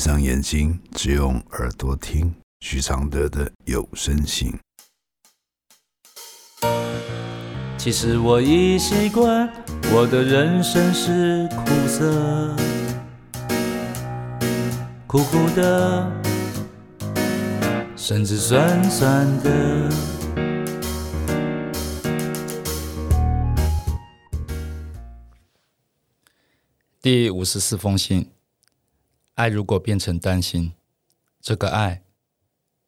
闭上眼睛，只用耳朵听许常德的有声信。其实我已习惯，我的人生是苦涩，苦苦的，甚至酸酸的。第五十四封信：爱如果变成担心，这个爱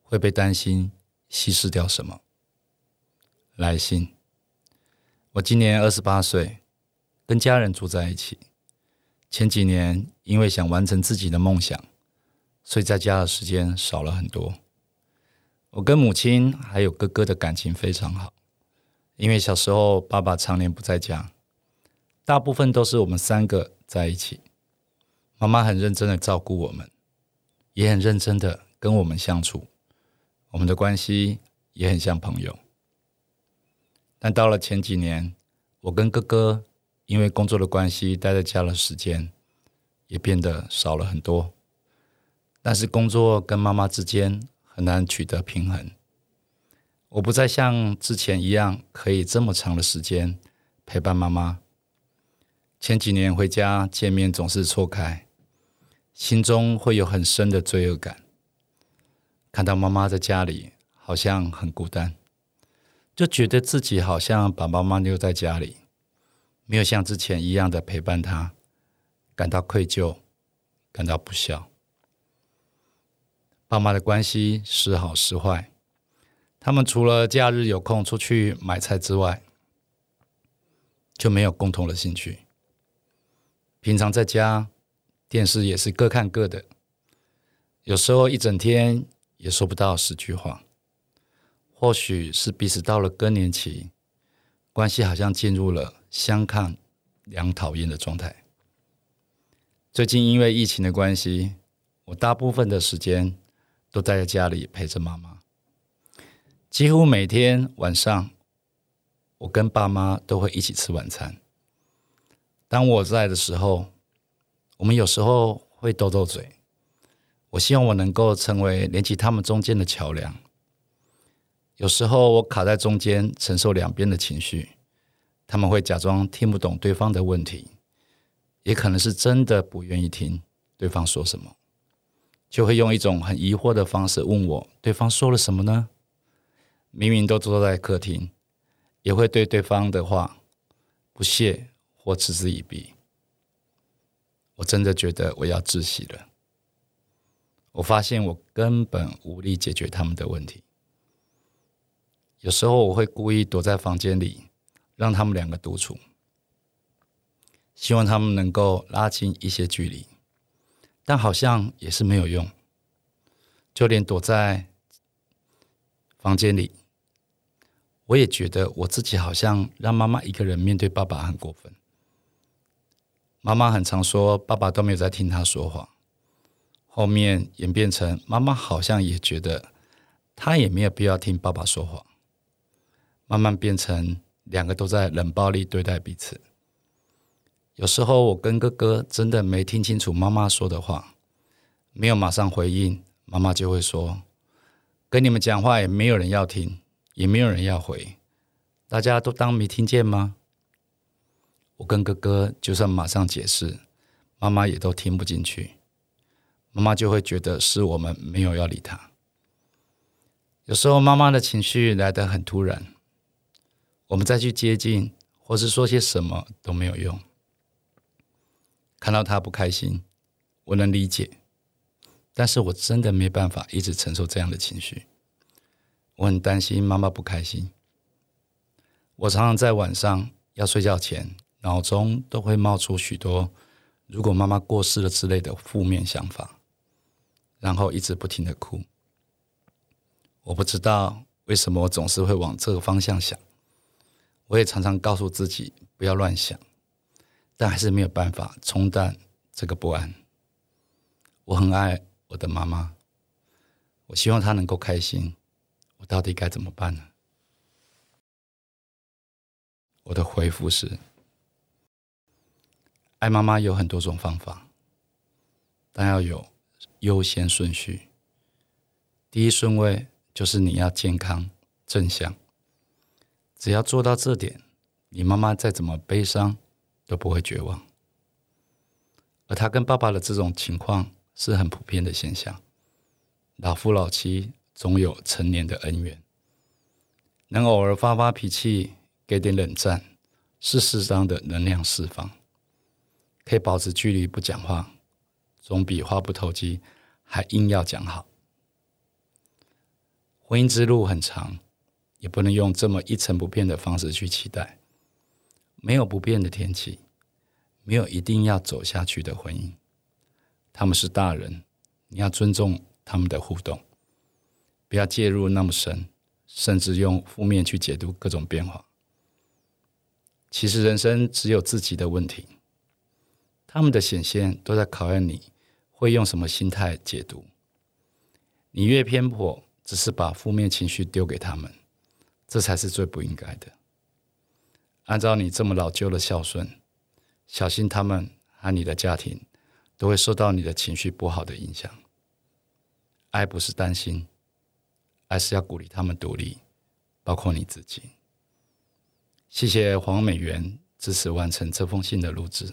会被担心稀释掉什么？来信。我今年二十八岁，跟家人住在一起。前几年因为想完成自己的梦想，所以在家的时间少了很多。我跟母亲还有哥哥的感情非常好，因为小时候爸爸常年不在家，大部分都是我们三个在一起。妈妈很认真的照顾我们，也很认真的跟我们相处，我们的关系也很像朋友。但到了前几年，我跟哥哥因为工作的关系待在家的时间也变得少了很多。但是工作跟妈妈之间很难取得平衡，我不再像之前一样可以这么长的时间陪伴妈妈。前几年回家见面总是错开，心中会有很深的罪恶感，看到妈妈在家里好像很孤单。就觉得自己好像把妈妈留在家里，没有像之前一样的陪伴她，感到愧疚，感到不孝。爸妈的关系时好时坏，他们除了假日有空出去买菜之外，就没有共同的兴趣。平常在家，电视也是各看各的，有时候一整天也说不到十句话。或许是彼此到了更年期，关系好像进入了相看两讨厌的状态。最近因为疫情的关系，我大部分的时间都待在家里陪着妈妈。几乎每天晚上，我跟爸妈都会一起吃晚餐。当我在的时候，我们有时候会斗斗嘴。我希望我能够成为连起他们中间的桥梁。有时候我卡在中间，承受两边的情绪。他们会假装听不懂对方的问题，也可能是真的不愿意听对方说什么，就会用一种很疑惑的方式问我：对方说了什么呢？明明都坐在客厅，也会对对方的话不屑或嗤之以鼻。我真的觉得我要窒息了。我发现我根本无力解决他们的问题。有时候我会故意躲在房间里，让他们两个独处，希望他们能够拉近一些距离，但好像也是没有用。就连躲在房间里，我也觉得我自己好像让妈妈一个人面对爸爸很过分。妈妈很常说爸爸都没有在听她说话，后面演变成妈妈好像也觉得他也没有必要听爸爸说话。慢慢变成两个都在冷暴力对待彼此。有时候我跟哥哥真的没听清楚妈妈说的话，没有马上回应，妈妈就会说：“跟你们讲话也没有人要听，也没有人要回，大家都当没听见吗？”我跟哥哥就算马上解释，妈妈也都听不进去，妈妈就会觉得是我们没有要理她。有时候妈妈的情绪来得很突然。我们再去接近，或是说些什么都没有用。看到他不开心，我能理解，但是我真的没办法一直承受这样的情绪。我很担心妈妈不开心。我常常在晚上要睡觉前，脑中都会冒出许多“如果妈妈过世了”之类的负面想法，然后一直不停的哭。我不知道为什么我总是会往这个方向想。我也常常告诉自己不要乱想，但还是没有办法冲淡这个不安。我很爱我的妈妈，我希望她能够开心。我到底该怎么办呢？我的回复是：爱妈妈有很多种方法，但要有优先顺序。第一顺位就是你要健康正向，只要做到这点，你妈妈再怎么悲伤都不会绝望。而他跟爸爸的这种情况是很普遍的现象，老夫老妻总有成年的恩怨，能偶尔发发脾气，给点冷战，是适当的能量释放，可以保持距离不讲话，总比话不投机还硬要讲好。婚姻之路很长，也不能用这么一成不变的方式去期待。没有不变的天气，没有一定要走下去的婚姻。他们是大人，你要尊重他们的互动，不要介入那么深，甚至用负面去解读各种变化。其实人生只有自己的问题，他们的显现都在考验你会用什么心态解读。你越偏颇。只是把负面情绪丢给他们，这才是最不应该的。按照你这么老旧的孝顺，小心他们和你的家庭都会受到你的情绪不好的影响。爱不是担心，爱是要鼓励他们独立，包括你自己。谢谢黄美元支持完成这封信的录制，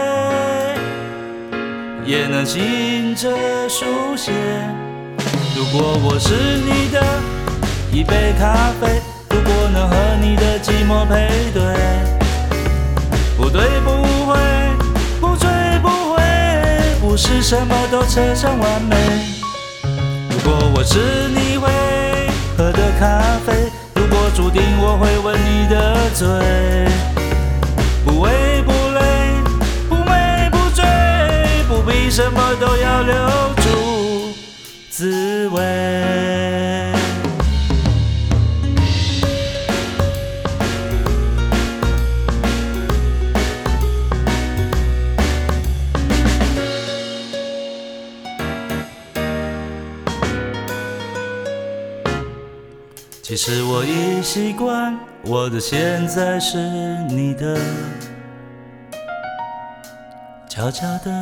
也能醒着书写。如果我是你的。一杯咖啡，如果能和你的寂寞配对，不对不会，不醉不回，不是什么都扯上完美。如果我是你会喝的咖啡，如果注定我会吻你的嘴，什么都要留住滋味。其实我已习惯，我的现在是你的，悄悄的，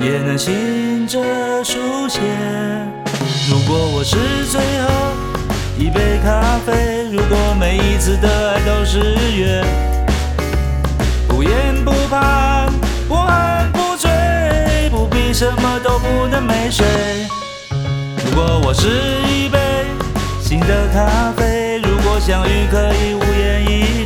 也能醒着书写。如果我是最后一杯咖啡，如果每一次的爱都是约，不言不怕，不喝不醉，不必什么都不能没睡。如果我是一杯新的咖啡，如果相遇可以无言以